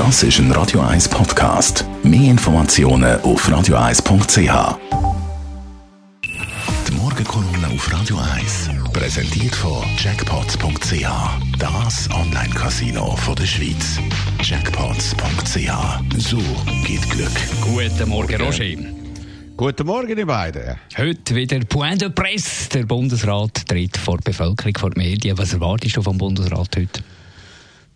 Das ist ein Radio 1 Podcast. Mehr Informationen auf radio1.ch. Die Morgenkolumne auf Radio 1 präsentiert von Jackpots.ch. Das Online-Casino der Schweiz. Jackpots.ch. So geht Glück. Guten Morgen, Roger. Guten Morgen, ihr beiden. Heute wieder Point de Presse. Der Bundesrat tritt vor die Bevölkerung, vor die Medien. Was erwartest du vom Bundesrat heute?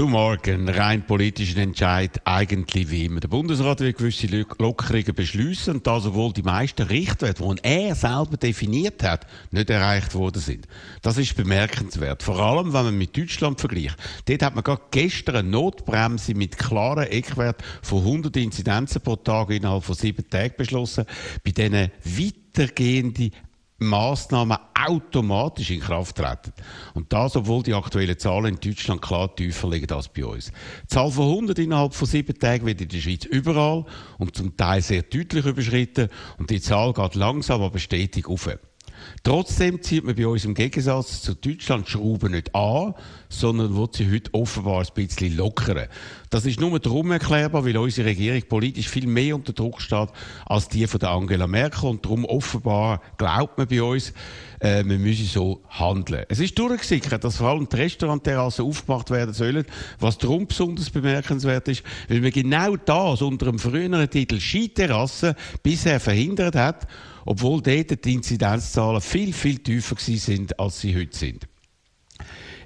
Du Morgen, rein politischen Entscheid eigentlich wie immer. Der Bundesrat will gewisse Lockerungen beschließen und das, obwohl die meisten Richtwerte, die er selber definiert hat, nicht erreicht worden sind. Das ist bemerkenswert. Vor allem, wenn man mit Deutschland vergleicht. Dort hat man gerade gestern eine Notbremse mit klaren Eckwerten von 100 Inzidenzen pro Tag innerhalb von sieben Tagen beschlossen. Bei denen weitergehende Massnahmen automatisch in Kraft treten. Und das, obwohl die aktuellen Zahlen in Deutschland klar tiefer liegen als bei uns. Die Zahl von 100 innerhalb von sieben Tagen wird in der Schweiz überall und zum Teil sehr deutlich überschritten und die Zahl geht langsam aber stetig auf. Trotzdem zieht man bei uns im Gegensatz zu Deutschland Schrauben nicht an, sondern wird sie heute offenbar ein bisschen lockern. Das ist nur darum erklärbar, weil unsere Regierung politisch viel mehr unter Druck steht als die von der Angela Merkel und darum offenbar glaubt man bei uns, äh, wir müssen so handeln. Es ist durchgesickert, dass vor allem die Restaurantterrassen aufgemacht werden sollen, was darum besonders bemerkenswert ist, weil man genau das unter dem früheren Titel Skiterrasse bisher verhindert hat obwohl dort die Inzidenzzahlen viel, viel tiefer sind, als sie heute sind.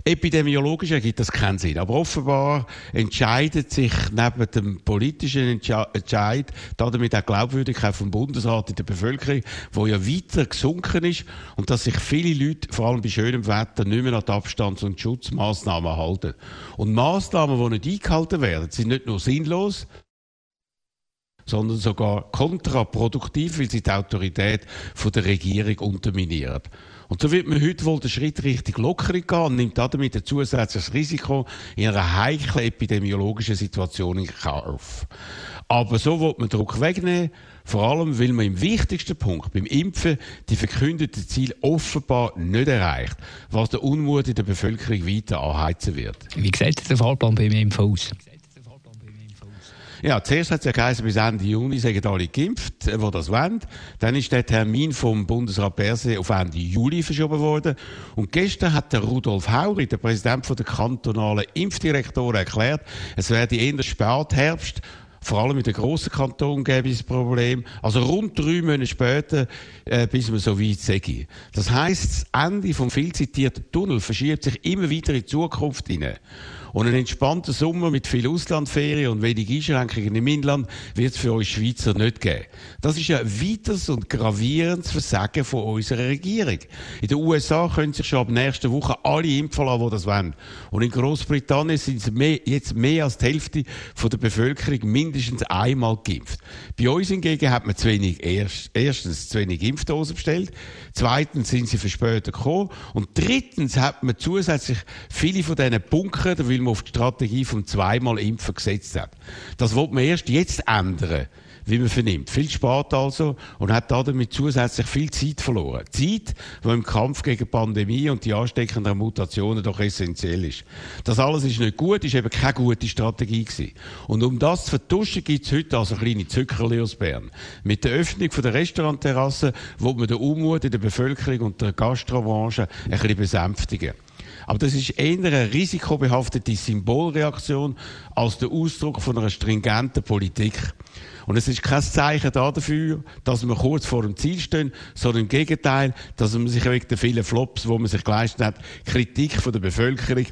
Epidemiologisch ergibt das keinen Sinn. Aber offenbar entscheidet sich neben dem politischen Entscheid damit auch Glaubwürdigkeit vom Bundesrat in der Bevölkerung, wo ja weiter gesunken ist und dass sich viele Leute, vor allem bei schönem Wetter, nicht mehr an die Abstands- und Schutzmaßnahmen halten. Und Maßnahmen, die nicht eingehalten werden, sind nicht nur sinnlos, sondern sogar kontraproduktiv, weil sie die Autorität von der Regierung unterminieren. Und so wird man heute wohl den Schritt richtig Lockerung gehen und nimmt damit ein zusätzliches Risiko in einer heiklen epidemiologischen Situation in Kauf. Aber so wird man Druck wegnehmen, vor allem, weil man im wichtigsten Punkt, beim Impfen, die verkündeten Ziele offenbar nicht erreicht, was der Unmut in der Bevölkerung weiter anheizen wird. Wie sieht der Fahrplan beim Impfen aus? Ja, zuerst hat es ja geheißen, bis Ende Juni sagen alle geimpft, äh, die das wollen. Dann ist der Termin vom Bundesrat Berse auf Ende Juli verschoben worden. Und gestern hat der Rudolf Hauri, der Präsident der kantonalen Impfdirektoren, erklärt, es werde eher Spätherbst vor allem in den grossen Kantonen gäbe es Problem. Also rund drei Monate später, äh, bis man so weit sei. Das heisst, das Ende vom viel zitierten Tunnel verschiebt sich immer wieder in die Zukunft hinein. Und ein entspannter Sommer mit viel Auslandferien und wenig Einschränkungen im Inland wird es für uns Schweizer nicht geben. Das ist ein weiteres und gravierendes Versagen von unserer Regierung. In den USA können sich schon ab nächster Woche alle impfen lassen, die das wollen. Und in Großbritannien sind jetzt mehr als die Hälfte von der Bevölkerung mindestens einmal geimpft. Bei uns hingegen hat man zu wenig, erst, erstens zu wenig Impfdosen bestellt, zweitens sind sie verspätet gekommen und drittens hat man zusätzlich viele von diesen Bunkern, da man auf die Strategie vom zweimal Impfen gesetzt hat. Das wird man erst jetzt ändern wie man vernimmt. Viel spart also und hat damit zusätzlich viel Zeit verloren. Zeit, die im Kampf gegen Pandemie und die ansteckenden Mutationen doch essentiell ist. Das alles ist nicht gut, ist eben keine gute Strategie gewesen. Und um das zu vertuschen, gibt es heute also kleine Zückerli aus Bern. Mit der Öffnung der Restaurantterrasse wo man den Unmut in der Bevölkerung und der Gastrobranche ein bisschen besänftigen. Aber das ist eher eine risikobehaftete Symbolreaktion als der Ausdruck von einer stringenten Politik. Und es ist kein Zeichen dafür, dass wir kurz vor dem Ziel stehen, sondern im Gegenteil, dass man sich wegen der vielen Flops, die man sich geleistet hat, Kritik von der Bevölkerung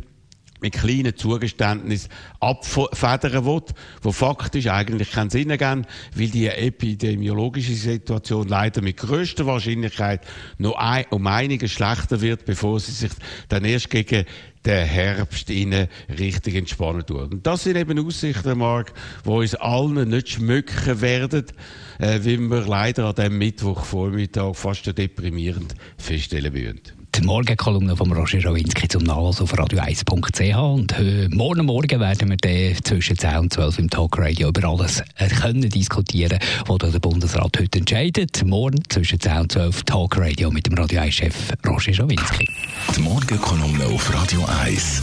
mit kleinen Zugeständnissen abfedern will, wo faktisch eigentlich keinen Sinn ergeben, weil die epidemiologische Situation leider mit größter Wahrscheinlichkeit noch ein, um einiges schlechter wird, bevor sie sich dann erst gegen den Herbst innen richtig entspannen tut. Und das sind eben Aussichten, Mark, die uns allen nicht schmücken werden, äh, wie wir leider an dem Mittwochvormittag fast deprimierend feststellen würden die Morgenkolumne von Roger Schawinski zum Nachlass auf radio1.ch. Und morgen Morgen werden wir dann zwischen 10 und 12 im Talkradio über alles äh, können diskutieren, was der Bundesrat heute entscheidet. Morgen zwischen 10 und 12 Talkradio mit dem Radio 1-Chef Roger Schawinski. Die Morgenkolumne auf Radio 1.